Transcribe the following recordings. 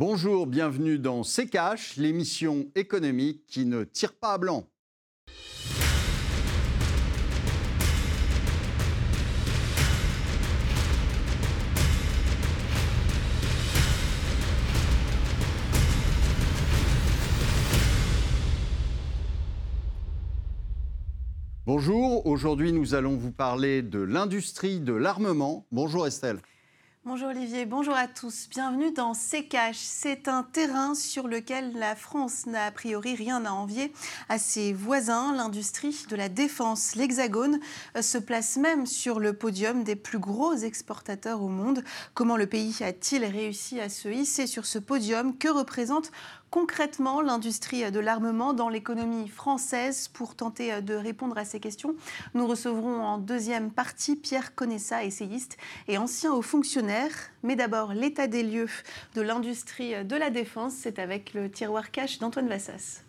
Bonjour, bienvenue dans C'est Cash, l'émission économique qui ne tire pas à blanc. Bonjour, aujourd'hui nous allons vous parler de l'industrie de l'armement. Bonjour Estelle. Bonjour Olivier, bonjour à tous. Bienvenue dans CKH. C'est un terrain sur lequel la France n'a a priori rien à envier à ses voisins. L'industrie de la défense, l'Hexagone, euh, se place même sur le podium des plus gros exportateurs au monde. Comment le pays a-t-il réussi à se hisser sur ce podium? Que représente concrètement l'industrie de l'armement dans l'économie française? Pour tenter de répondre à ces questions, nous recevrons en deuxième partie Pierre Conessa, essayiste et ancien haut fonctionnaire. Mais d'abord, l'état des lieux de l'industrie de la défense, c'est avec le tiroir cash d'Antoine Vassas.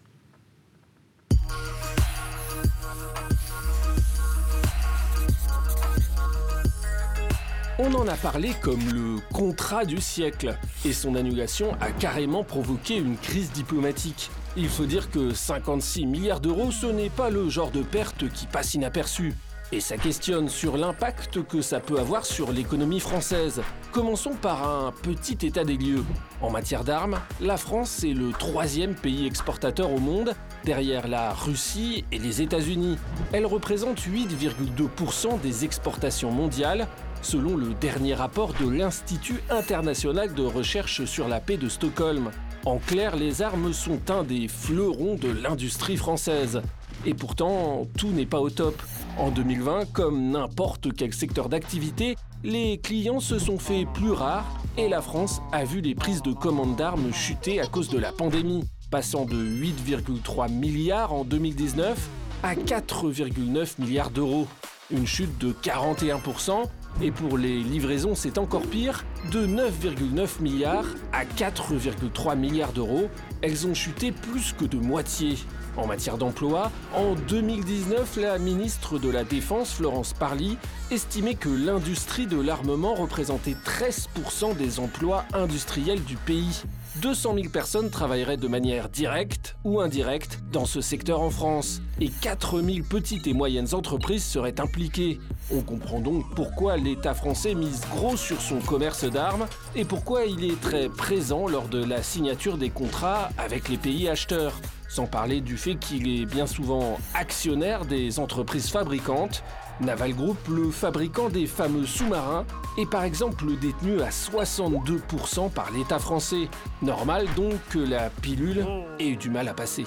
On en a parlé comme le contrat du siècle, et son annulation a carrément provoqué une crise diplomatique. Il faut dire que 56 milliards d'euros, ce n'est pas le genre de perte qui passe inaperçu. Et ça questionne sur l'impact que ça peut avoir sur l'économie française. Commençons par un petit état des lieux. En matière d'armes, la France est le troisième pays exportateur au monde, derrière la Russie et les États-Unis. Elle représente 8,2% des exportations mondiales, selon le dernier rapport de l'Institut international de recherche sur la paix de Stockholm. En clair, les armes sont un des fleurons de l'industrie française. Et pourtant, tout n'est pas au top. En 2020, comme n'importe quel secteur d'activité, les clients se sont fait plus rares et la France a vu les prises de commandes d'armes chuter à cause de la pandémie, passant de 8,3 milliards en 2019 à 4,9 milliards d'euros. Une chute de 41% et pour les livraisons, c'est encore pire, de 9,9 milliards à 4,3 milliards d'euros, elles ont chuté plus que de moitié. En matière d'emploi, en 2019, la ministre de la Défense, Florence Parly, estimait que l'industrie de l'armement représentait 13% des emplois industriels du pays. 200 000 personnes travailleraient de manière directe ou indirecte dans ce secteur en France, et 4 000 petites et moyennes entreprises seraient impliquées. On comprend donc pourquoi l'État français mise gros sur son commerce d'armes et pourquoi il est très présent lors de la signature des contrats avec les pays acheteurs. Sans parler du fait qu'il est bien souvent actionnaire des entreprises fabricantes. Naval Group, le fabricant des fameux sous-marins, est par exemple détenu à 62% par l'État français. Normal donc que la pilule ait eu du mal à passer.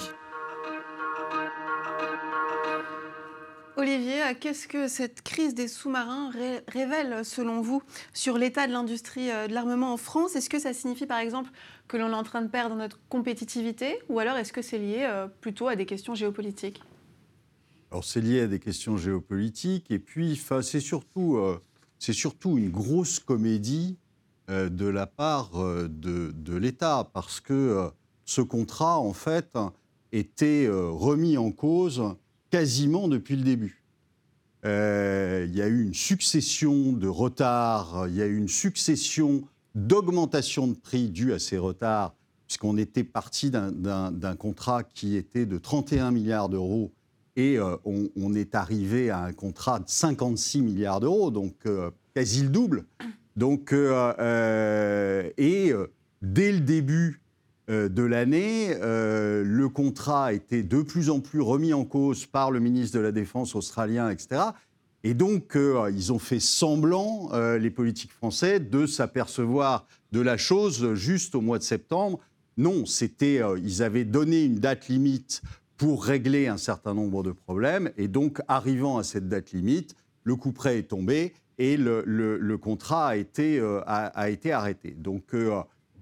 Olivier, qu'est-ce que cette crise des sous-marins révèle selon vous sur l'état de l'industrie euh, de l'armement en France? Est-ce que ça signifie par exemple que l'on est en train de perdre notre compétitivité? Ou alors est-ce que c'est lié euh, plutôt à des questions géopolitiques? Alors c'est lié à des questions géopolitiques et puis c'est surtout, euh, surtout une grosse comédie de la part de, de l'État parce que ce contrat en fait était remis en cause quasiment depuis le début. Euh, il y a eu une succession de retards, il y a eu une succession d'augmentation de prix due à ces retards, puisqu'on était parti d'un contrat qui était de 31 milliards d'euros et euh, on, est arrivé à un contrat de 56 milliards d'euros, donc euh, quasi le double. Donc, et dès le début euh, de l'année, euh, le contrat été de plus en plus remis en cause par le ministre de la Défense australien, etc. Et donc, euh, ils ont fait semblant, les politiques français, de s'apercevoir de la chose juste au mois de septembre. Non, c'était, ils avaient donné une date limite pour régler un certain nombre de problèmes. Et donc, arrivant à cette date limite, le coup près est tombé et le, contrat a été, a été arrêté. Donc,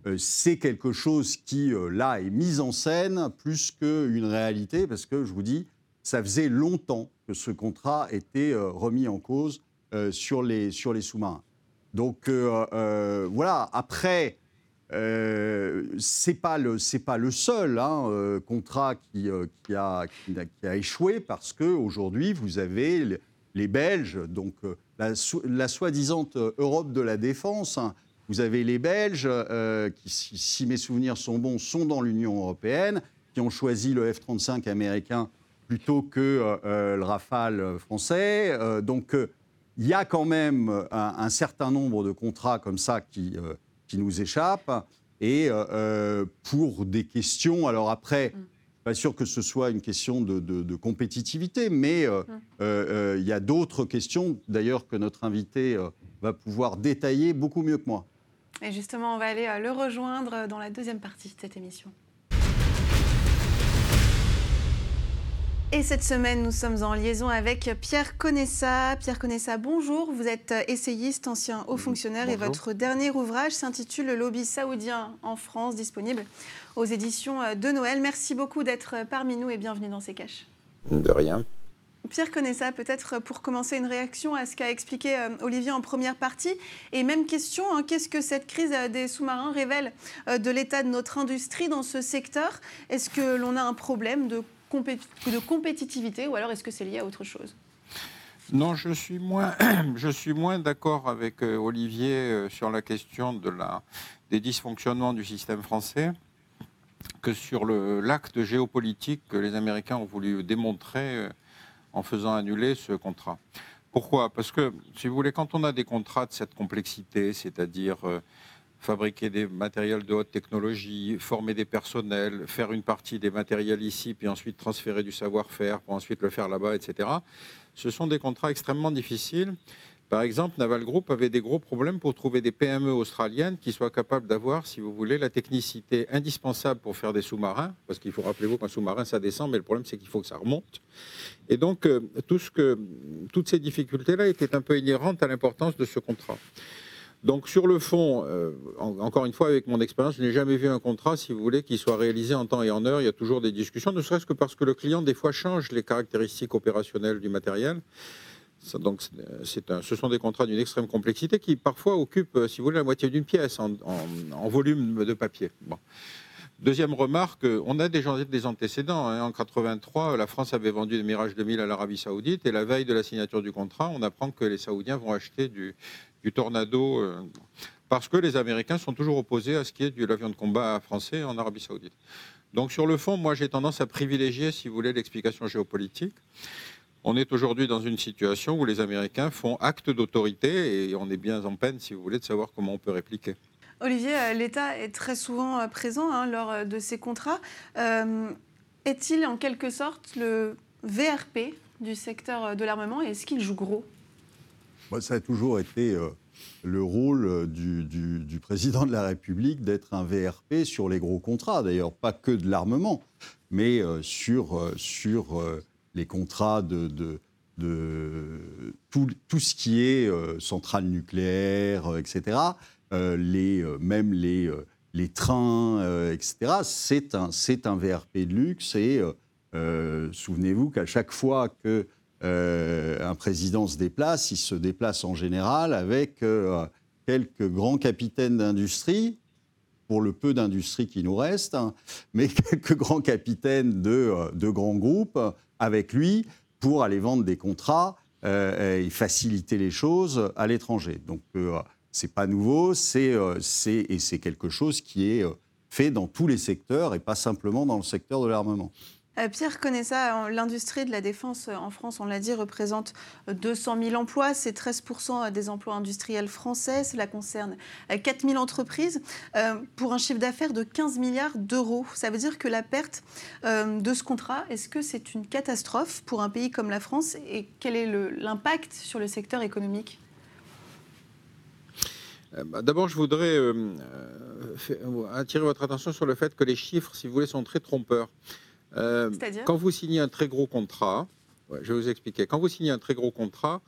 euh, c'est quelque chose qui, euh, là, est mis en scène plus qu'une réalité, parce que, je vous dis, ça faisait longtemps que ce contrat était euh, remis en cause sur les, sur les sous-marins. Donc, voilà, après, c'est pas le pas le seul hein, contrat qui, qui, a, qui, a, échoué parce que aujourd'hui vous avez les Belges donc la, la soi-disant Europe de la défense hein, vous avez les Belges, qui, si mes souvenirs sont bons, sont dans l'Union européenne, qui ont choisi le F-35 américain plutôt que le Rafale français. donc, il y a quand même un, certain nombre de contrats comme ça qui, qui nous échappent. Et pour des questions, alors après, mm pas sûr que ce soit une question de, compétitivité, mais euh, euh, euh, il y a d'autres questions, d'ailleurs, que notre invité va pouvoir détailler beaucoup mieux que moi. Et justement, on va aller le rejoindre dans la deuxième partie de cette émission. Et cette semaine, nous sommes en liaison avec Pierre Conessa. Pierre Conessa, bonjour. Vous êtes essayiste, ancien haut fonctionnaire et votre dernier ouvrage s'intitule Le lobby saoudien en France, disponible aux éditions de Noël. Merci beaucoup d'être parmi nous et bienvenue dans ces caches. De rien. Pierre Conessa, peut-être pour commencer une réaction à ce qu'a expliqué euh, Olivier en première partie. Et même question, hein, qu'est-ce que cette crise euh, des sous-marins révèle euh, de l'état de notre industrie dans ce secteur? Est-ce que l'on a un problème de de compétitivité ou alors est-ce que c'est lié à autre chose? Non, je suis moins, moins d'accord avec euh, Olivier euh, sur la question de la, des dysfonctionnements du système français que sur l'acte géopolitique que les Américains ont voulu démontrer euh, en faisant annuler ce contrat. Pourquoi? Parce que, si vous voulez, quand on a des contrats de cette complexité, c'est-à-dire fabriquer des matériels de haute technologie, former des personnels, faire une partie des matériels ici, puis ensuite transférer du savoir-faire pour ensuite le faire là-bas, etc. Ce sont des contrats extrêmement difficiles. Par exemple, Naval Group avait des gros problèmes pour trouver des PME australiennes qui soient capables d'avoir, si vous voulez, la technicité indispensable pour faire des sous-marins, parce qu'il faut rappeler-vous qu'un sous-marin, ça descend, mais le problème, c'est qu'il faut que ça remonte. Et donc, euh, tout ce que, toutes ces difficultés-là étaient un peu inhérentes à l'importance de ce contrat. Donc sur le fond, euh, encore une fois, avec mon expérience, je n'ai jamais vu un contrat, si vous voulez, qui soit réalisé en temps et en heure. Il y a toujours des discussions, ne serait-ce que parce que le client, des fois, change les caractéristiques opérationnelles du matériel. un, ce sont des contrats d'une extrême complexité qui, parfois, occupent, si vous voulez, la moitié d'une pièce en, volume de papier. Deuxième remarque, on a déjà des antécédents. Hein. En 83, la France avait vendu des Mirage 2000 à l'Arabie Saoudite et la veille de la signature du contrat, on apprend que les Saoudiens vont acheter du, du Tornado, euh, parce que les Américains sont toujours opposés à ce qui est de l'avion de combat français en Arabie Saoudite. Donc sur le fond, moi j'ai tendance à privilégier, si vous voulez, l'explication géopolitique. On est aujourd'hui dans une situation où les Américains font acte d'autorité et on est bien en peine, si vous voulez, de savoir comment on peut répliquer. Olivier, euh, l'État est très souvent euh, présent hein, lors de ces contrats. est-il en quelque sorte le VRP du secteur de l'armement et est-ce qu'il joue gros? Ça a toujours été euh, le rôle euh, du, président de la République d'être un VRP sur les gros contrats, d'ailleurs pas que de l'armement, mais euh, sur, sur les contrats de, de, tout, tout, ce qui est centrale nucléaire, etc., les, même les, les trains, etc., c'est un, un VRP de luxe et souvenez-vous qu'à chaque fois que euh, un président se déplace, il se déplace en général avec euh, quelques grands capitaines d'industrie, pour le peu d'industrie qui nous reste, hein, mais quelques grands capitaines de, euh, de, grands groupes avec lui pour aller vendre des contrats et faciliter les choses à l'étranger. Donc c'est pas nouveau, et c'est quelque chose qui est fait dans tous les secteurs et pas simplement dans le secteur de l'armement. Euh, Pierre connaît ça, l'industrie de la défense euh, en France, on l'a dit, représente 200 euh, 000 emplois, c'est 13% des emplois industriels français, cela concerne 4 000 entreprises, pour un chiffre d'affaires de 15 milliards d'euros. Ça veut dire que la perte de ce contrat, est-ce que c'est une catastrophe pour un pays comme la France? Et quel est l'impact sur le secteur économique? Bah, D'abord, je voudrais attirer votre attention sur le fait que les chiffres, si vous voulez, sont très trompeurs. Euh, quand vous signez un très gros contrat, je vais vous expliquer, quand vous signez un très gros contrat,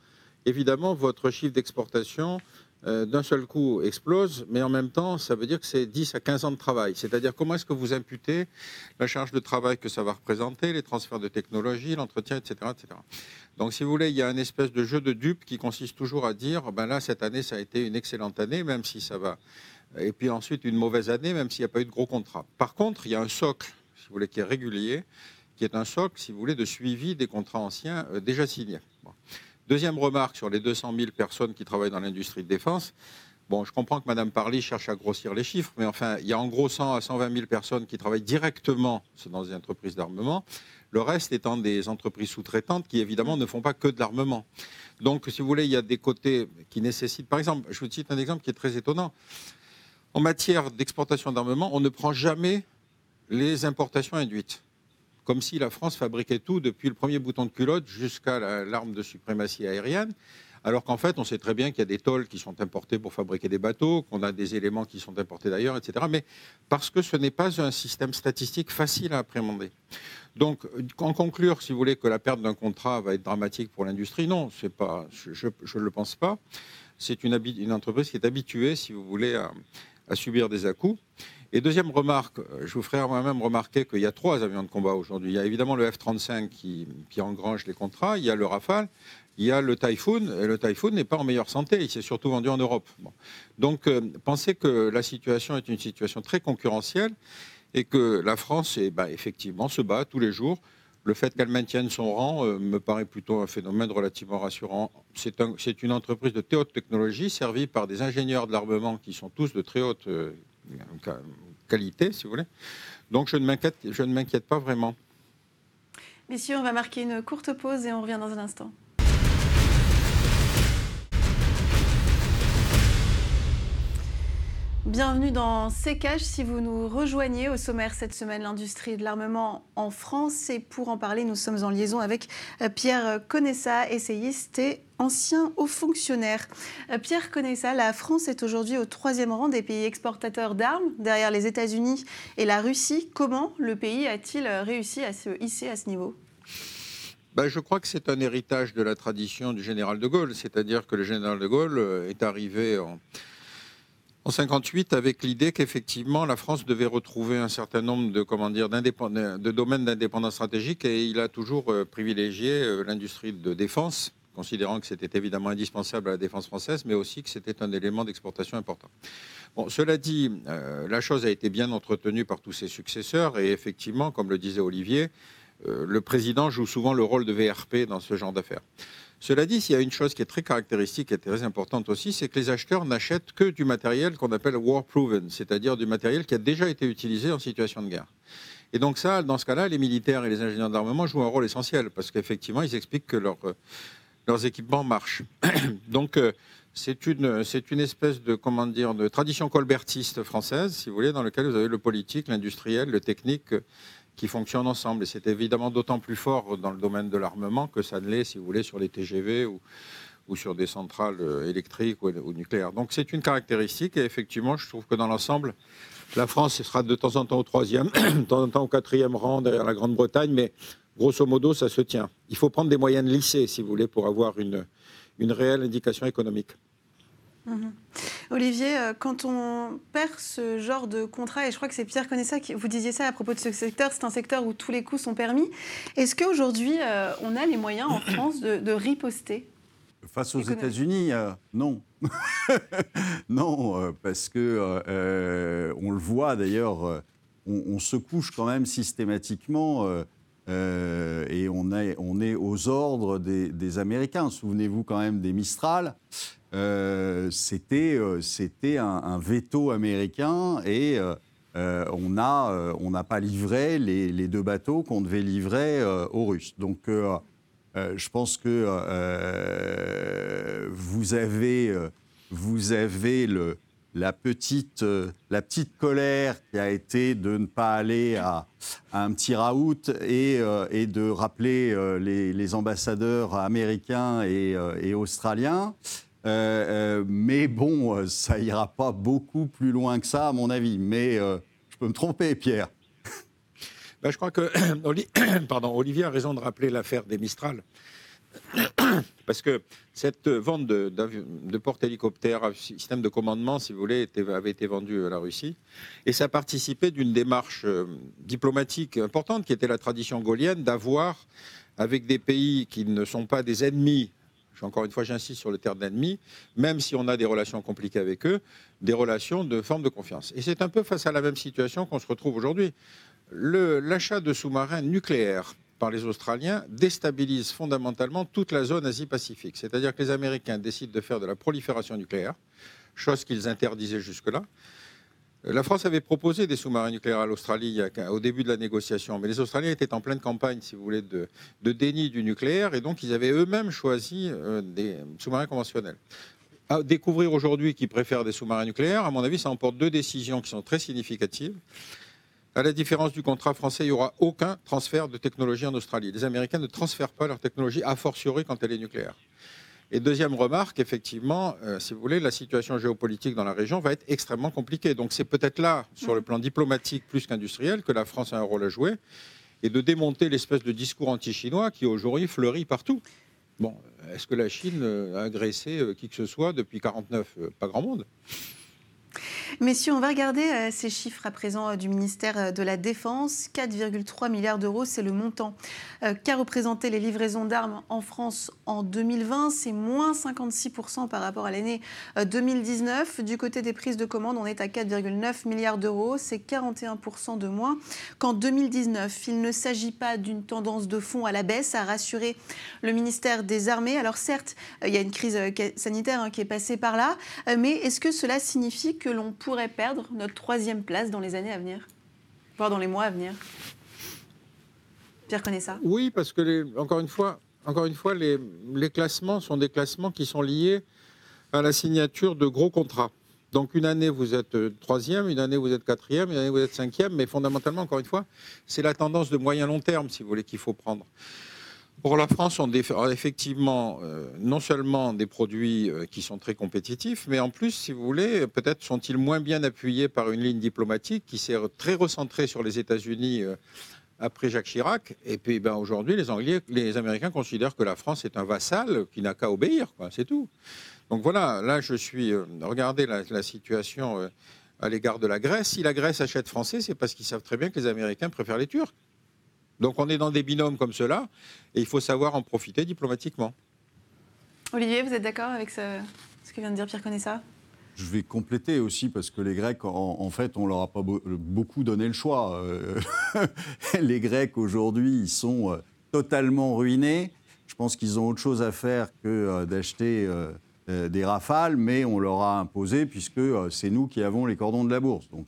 évidemment, votre chiffre d'exportation euh, d'un seul coup explose, mais en même temps, ça veut dire que c'est 10 à 15 ans de travail. C'est-à-dire comment est-ce que vous imputez la charge de travail que ça va représenter, les transferts de technologie, l'entretien, etc., etc. Donc, si vous voulez, il y a un espèce de jeu de dupe qui consiste toujours à dire, ben là, cette année, ça a été une excellente année, même si ça va... Et puis ensuite, une mauvaise année, même s'il n'y a pas eu de gros contrat. Par contre, il y a un socle si vous voulez, qui est régulier, qui est un socle, si vous voulez, de suivi des contrats anciens euh, déjà signés. Deuxième remarque sur les 200 000 personnes qui travaillent dans l'industrie de défense, Bon, je comprends que Mme Parly cherche à grossir les chiffres, mais enfin, il y a en gros 100 à 120 000 personnes qui travaillent directement dans des entreprises d'armement, le reste étant des entreprises sous-traitantes qui, évidemment, ne font pas que de l'armement. Donc, si vous voulez, il y a des côtés qui nécessitent, par exemple, je vous cite un exemple qui est très étonnant. En matière d'exportation d'armement, on ne prend jamais les importations induites comme si la France fabriquait tout depuis le premier bouton de culotte jusqu'à l'arme de suprématie aérienne. Alors qu'en fait, on sait très bien qu'il y a des tôles qui sont importées pour fabriquer des bateaux, qu'on a des éléments qui sont importés d'ailleurs, etc. Mais parce que ce n'est pas un système statistique facile à appréhender. Donc, en conclure, si vous voulez, que la perte d'un contrat va être dramatique pour l'industrie, non, c'est pas, je ne le pense pas. C'est une, une, entreprise qui est habituée, si vous voulez, à, à subir des à-coups. Et deuxième remarque, je vous ferai moi-même remarquer qu'il y a trois avions de combat aujourd'hui. Il y a évidemment le F-35 qui, qui, engrange les contrats, il y a le Rafale, il y a le Typhoon, et le Typhoon n'est pas en meilleure santé, il s'est surtout vendu en Europe. Donc euh, pensez que la situation est une situation très concurrentielle et que la France, eh ben, effectivement, se bat tous les jours. Le fait qu'elle maintienne son rang euh, me paraît plutôt un phénomène relativement rassurant. C'est un, une entreprise de très haute technologie servie par des ingénieurs de l'armement qui sont tous de très haute euh, qualité, si vous voulez. Donc je ne m'inquiète pas vraiment. Messieurs, on va marquer une courte pause et on revient dans un instant. Bienvenue dans CKH. Si vous nous rejoignez au sommaire cette semaine, l'industrie de l'armement en France. Et pour en parler, nous sommes en liaison avec euh, Pierre Conessa, essayiste et ancien haut fonctionnaire. Euh, Pierre Conessa, la France est aujourd'hui au troisième rang des pays exportateurs d'armes, derrière les États-Unis et la Russie. Comment le pays a-t-il réussi à se hisser à ce niveau? Ben, je crois que c'est un héritage de la tradition du général de Gaulle, c'est-à-dire que le général de Gaulle euh, est arrivé en, en 58 avec l'idée qu'effectivement la France devait retrouver un certain nombre de comment de domaines d'indépendance stratégique et il a toujours euh, privilégié euh, l'industrie de défense considérant que c'était évidemment indispensable à la défense française, mais aussi que c'était un élément d'exportation important. Bon, cela dit, euh, la chose a été bien entretenue par tous ses successeurs, et effectivement, comme le disait Olivier, le président joue souvent le rôle de VRP dans ce genre d'affaires. Cela dit, il y a une chose qui est très caractéristique et très importante aussi, c'est que les acheteurs n'achètent que du matériel qu'on appelle war proven, c'est-à-dire du matériel qui a déjà été utilisé en situation de guerre. Et donc ça, dans ce cas-là, les militaires et les ingénieurs d'armement jouent un rôle essentiel parce qu'effectivement, ils expliquent que leurs équipements marchent. donc euh, c'est une, espèce de, comment dire, de tradition colbertiste française, si vous voulez, dans laquelle vous avez le politique, l'industriel, le technique qui fonctionnent ensemble. Et c'est évidemment d'autant plus fort dans le domaine de l'armement que ça ne l'est, si vous voulez, sur les TGV ou, sur des centrales euh, électriques ou, nucléaires. Donc c'est une caractéristique et effectivement, je trouve que dans l'ensemble, la France sera de temps en temps au troisième, de temps en temps au quatrième rang derrière la Grande-Bretagne, mais grosso modo, ça se tient. Il faut prendre des moyennes lissées, si vous voulez, pour avoir une, une réelle indication économique. Mhm. Olivier, euh, quand on perd ce genre de contrat, et je crois que c'est Pierre Conessa qui vous disiez ça à propos de ce secteur, c'est un secteur où tous les coûts sont permis. Est-ce qu'aujourd'hui, euh, on a les moyens en France de, riposter? Face aux États-Unis, euh, non. non, parce que on le voit d'ailleurs, on, se couche quand même systématiquement. Et on est, on est aux ordres des, Américains. Souvenez-vous quand même des Mistral. Euh, c'était euh, un, veto américain et euh, on n'a on pas livré les, deux bateaux qu'on devait livrer aux Russes. Donc je pense que vous avez, vous avez le, la, petite, la petite colère qui a été de ne pas aller à, un petit raout et, et de rappeler les, ambassadeurs américains et, australiens. Euh, euh, mais bon, euh, ça ira pas beaucoup plus loin que ça, à mon avis. Mais je peux me tromper, Pierre. Ben, je crois que Pardon, Olivier a raison de rappeler l'affaire des Mistral. Parce que cette vente de, porte-hélicoptères, système de commandement, si vous voulez, avait été vendue à la Russie. Et ça participait d'une démarche diplomatique importante qui était la tradition gaulienne d'avoir, avec des pays qui ne sont pas des ennemis encore une fois, j'insiste sur le terme d'ennemi, même si on a des relations compliquées avec eux, des relations de forme de confiance. Et c'est un peu face à la même situation qu'on se retrouve aujourd'hui. L'achat de sous-marins nucléaires par les Australiens déstabilise fondamentalement toute la zone Asie-Pacifique. C'est-à-dire que les Américains décident de faire de la prolifération nucléaire. chose qu'ils interdisaient jusque-là. La France avait proposé des sous-marins nucléaires à l'Australie au début de la négociation, mais les Australiens étaient en pleine campagne, si vous voulez, de, déni du nucléaire, et donc ils avaient eux-mêmes choisi euh, des sous-marins conventionnels. Découvrir aujourd'hui qu'ils préfèrent des sous-marins nucléaires, à mon avis, ça emporte deux décisions qui sont très significatives. À la différence du contrat français, il n'y aura aucun transfert de technologie en Australie. Les Américains ne transfèrent pas leur technologie, a fortiori quand elle est nucléaire. Et deuxième remarque, effectivement, euh, si vous voulez, la situation géopolitique dans la région va être extrêmement compliquée. Donc c'est peut-être là, sur le plan diplomatique plus qu'industriel, que la France a un rôle à jouer et de démonter l'espèce de discours anti-chinois qui aujourd'hui fleurit partout. Bon, est-ce que la Chine a agressé euh, qui que ce soit depuis 1949 euh, Pas grand monde? Messieurs, on va regarder euh, ces chiffres à présent euh, du ministère euh, de la Défense. 4,3 milliards d'euros, c'est le montant qu'a représenté les livraisons d'armes en France en 2020. C'est moins 56% par rapport à l'année 2019. Du côté des prises de commandes, on est à 4,9 milliards d'euros. C'est 41% de moins qu'en 2019. Il ne s'agit pas d'une tendance de fond à la baisse, a rassuré le ministère des Armées. Alors certes, il y a une crise sanitaire hein, qui est passée par là, mais est-ce que cela signifie que l'on pourrait perdre notre troisième place dans les années à venir, voire dans les mois à venir? Pierre connaît ça? Oui, parce que, encore une fois, encore une fois les, classements sont des classements qui sont liés à la signature de gros contrats. Donc une année vous êtes euh, troisième, une année vous êtes quatrième, une année vous êtes cinquième, mais fondamentalement, encore une fois, c'est la tendance de moyen long terme, si vous voulez, qu'il faut prendre. Pour la France, on a effectivement euh, non seulement des produits euh, qui sont très compétitifs, mais en plus, si vous voulez, peut-être sont-ils moins bien appuyés par une ligne diplomatique qui s'est très recentrée sur les États-Unis euh, après Jacques Chirac. Et puis ben, aujourd'hui, les, Anglais, les Américains considèrent que la France est un vassal qui n'a qu'à obéir, c'est tout. Donc voilà, là je suis. regardez la, la situation à l'égard de la Grèce. Si la Grèce achète français, c'est parce qu'ils savent très bien que les Américains préfèrent les Turcs. Donc on est dans des binômes comme cela, et il faut savoir en profiter diplomatiquement. Olivier, vous êtes d'accord avec ce, que vient de dire Pierre Conessa? Je vais compléter aussi parce que les Grecs, en, fait, on leur a pas beaucoup donné le choix. Euh, les Grecs aujourd'hui, ils sont euh, totalement ruinés. Je pense qu'ils ont autre chose à faire que euh, d'acheter des rafales, mais on leur a imposé puisque c'est nous qui avons les cordons de la bourse. Donc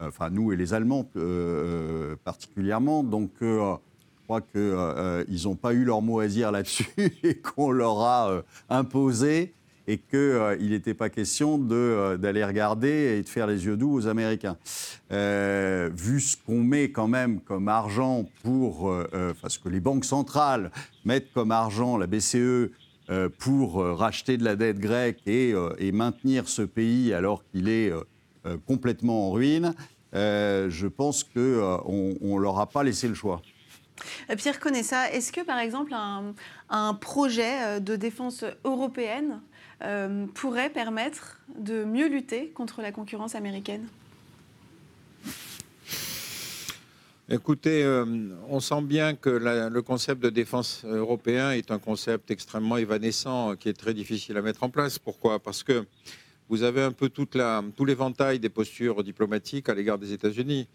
enfin nous et les Allemands euh, euh, particulièrement. Donc euh, je crois qu'ils n'ont pas eu leur mot à dire là-dessus et qu'on leur a imposé et qu'il n'était pas question d'aller regarder et de faire les yeux doux aux Américains. vu ce qu'on met quand même comme argent pour, parce que les banques centrales mettent comme argent la BCE pour racheter de la dette grecque et, maintenir ce pays alors qu'il est complètement en ruine, euh, je pense qu'on euh, ne leur a pas laissé le choix. Pierre ça. est-ce que par exemple un, projet de défense européenne pourrait permettre de mieux lutter contre la concurrence américaine? Écoutez, on sent bien que le concept de défense européen est un concept extrêmement évanescent qui est très difficile à mettre en place. Pourquoi? Parce que vous avez un peu tout l'éventail des postures diplomatiques à l'égard des États-Unis.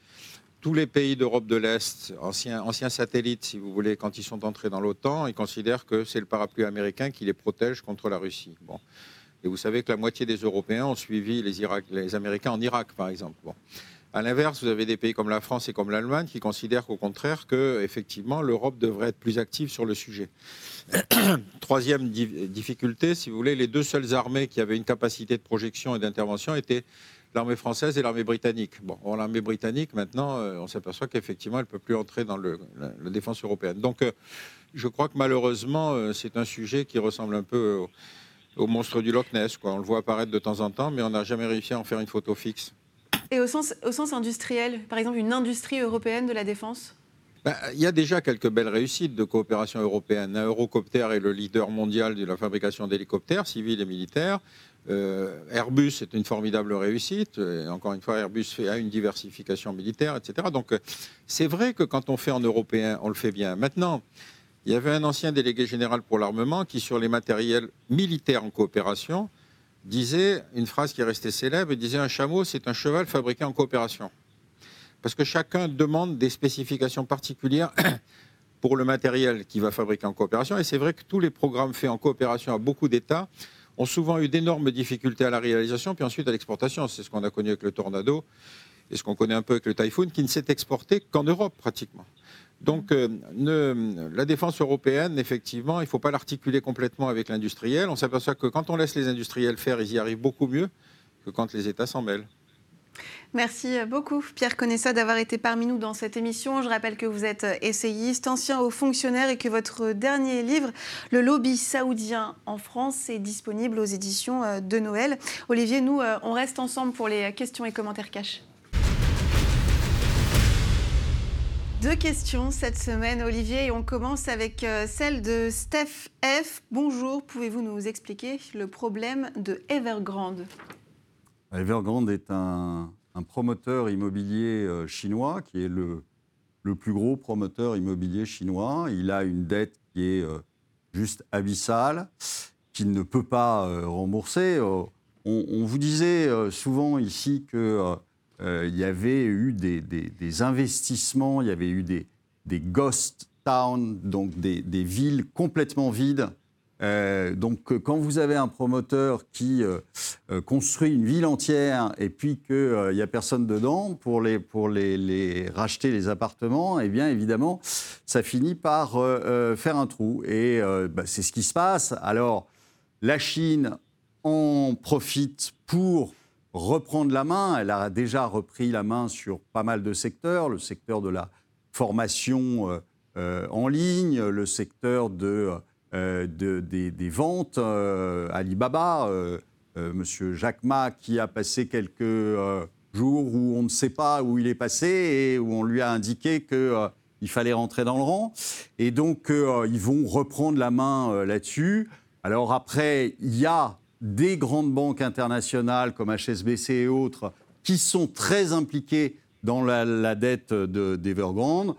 Tous les pays d'Europe de l'Est, anciens, satellites, si vous voulez, quand ils sont entrés dans l'OTAN, ils considèrent que c'est le parapluie américain qui les protège contre la Russie. Bon. Et vous savez que la moitié des Européens ont suivi les, Américains en Irak, par exemple. À l'inverse, vous avez des pays comme la France et comme l'Allemagne qui considèrent qu'au contraire que effectivement l'Europe devrait être plus active sur le sujet. Troisième difficulté, si vous voulez, les deux seules armées qui avaient une capacité de projection et d'intervention étaient l'armée française et l'armée britannique. Bon, l'armée britannique, maintenant, euh, on s'aperçoit qu'effectivement, elle ne peut plus entrer dans le, la, défense européenne. Donc, euh, je crois que malheureusement, euh, c'est un sujet qui ressemble un peu au, monstre du Loch Ness. On le voit apparaître de temps en temps, mais on n'a jamais réussi à en faire une photo fixe. Et au sens, industriel, par exemple, une industrie européenne de la défense? Ben, il y a déjà quelques belles réussites de coopération européenne. Eurocopter est le leader mondial de la fabrication d'hélicoptères civils et militaires. Euh, Airbus est une formidable réussite. encore une fois, Airbus fait, a une diversification militaire, etc. Donc, euh, c'est vrai que quand on fait en européen, on le fait bien. Maintenant, il y avait un ancien délégué général pour l'armement qui, sur les matériels militaires en coopération, disait une phrase qui est restée célèbre, il disait un chameau, c'est un cheval fabriqué en coopération. Parce que chacun demande des spécifications particulières pour le matériel qu'il va fabriquer en coopération. Et c'est vrai que tous les programmes faits en coopération à beaucoup d'États ont souvent eu d'énormes difficultés à la réalisation, puis ensuite à l'exportation. C'est ce qu'on a connu avec le Tornado et ce qu'on connaît un peu avec le Typhoon, qui ne s'est exporté qu'en Europe pratiquement. Donc euh, la défense européenne, effectivement, il ne faut pas l'articuler complètement avec l'industriel. On s'aperçoit que quand on laisse les industriels faire, ils y arrivent beaucoup mieux que quand les États s'en mêlent. Merci beaucoup, Pierre Conessa, d'avoir été parmi nous dans cette émission. Je rappelle que vous êtes essayiste, ancien haut fonctionnaire et que votre dernier livre, Le lobby saoudien en France, est disponible aux éditions euh, de Noël. Olivier, nous, euh, on reste ensemble pour les questions et commentaires cash. Deux questions cette semaine, Olivier, et on commence avec euh, celle de Steph F. Bonjour, pouvez-vous nous expliquer le problème de Evergrande? Evergrande est un, promoteur immobilier euh, chinois qui est le, plus gros promoteur immobilier chinois. Il a une dette qui est euh, juste abyssale, qu'il ne peut pas rembourser. On, vous disait souvent ici que euh, il y avait eu des, investissements, il y avait eu des, ghost towns, donc des, villes complètement vides. Euh, donc quand vous avez un promoteur qui euh, construit une ville entière et puis qu'il n'y a personne dedans pour, les, racheter les appartements, eh bien évidemment, ça finit par faire un trou. Et bah, c'est ce qui se passe. Alors, la Chine en profite pour reprendre la main. Elle a déjà repris la main sur pas mal de secteurs, le secteur de la formation euh, euh, en ligne, le secteur de, euh, des, ventes, Alibaba, Monsieur Jacques qui a passé quelques jours où on ne sait pas où il est passé et où on lui a indiqué qu'il fallait rentrer dans le rang. Et donc, ils vont reprendre la main là-dessus. Alors après, il y a des grandes banques internationales comme HSBC et autres qui sont très impliquées dans la, dette d'Evergrande.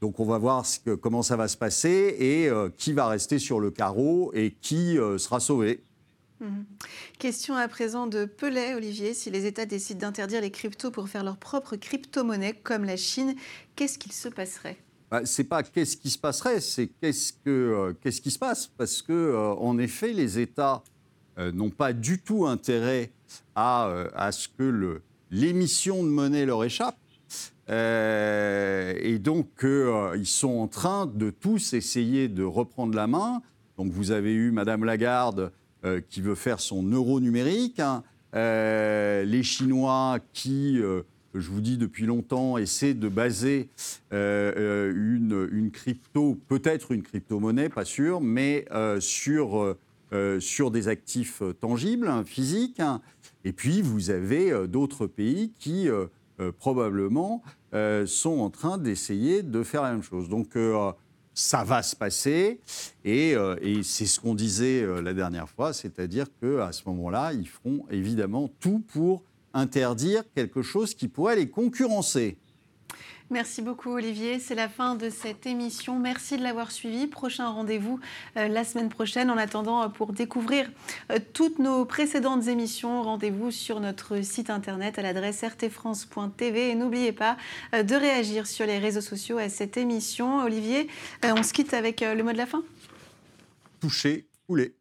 Donc on va voir comment ça va se passer et euh, qui va rester sur le carreau et qui euh, sera sauvé. Mhm. Question à présent de Pelé, Olivier. Si les États décident d'interdire les cryptos pour faire leur propre crypto-monnaie, comme la Chine, qu'est-ce qu'il se passerait? Bah, C'est pas qu'est-ce qui se passerait, c'est qu'est-ce, que, euh, qu'est-ce qui se passe? Parce que, en effet, les États n'ont pas du tout intérêt à, euh, à ce que l'émission de monnaie leur échappe. Euh, et donc, ils sont en train de tous essayer de reprendre la main. Donc, vous avez eu Madame Lagarde qui veut faire son euro numérique, hein. les Chinois qui, je vous dis depuis longtemps, essaient de baser une, une, crypto, peut-être une crypto-monnaie, pas sûr, mais sur euh, sur des actifs euh, tangibles, hein, physiques. Hein. Et puis, vous avez euh, d'autres pays qui, probablement, sont en train d'essayer de faire la même chose. Donc, ça va se passer. Et, c'est ce qu'on disait la dernière fois, c'est-à-dire qu'à ce moment-là, ils feront évidemment tout pour interdire quelque chose qui pourrait les concurrencer. Merci beaucoup Olivier. C'est la fin de cette émission. Merci de l'avoir suivi. Prochain rendez-vous euh, la semaine prochaine. En attendant, euh, pour découvrir euh, toutes nos précédentes émissions, rendez-vous sur notre site internet à l'adresse rtfrance.tv. Et n'oubliez pas de réagir sur les réseaux sociaux à cette émission. Olivier, on se quitte avec le mot de la fin Toucher, couler.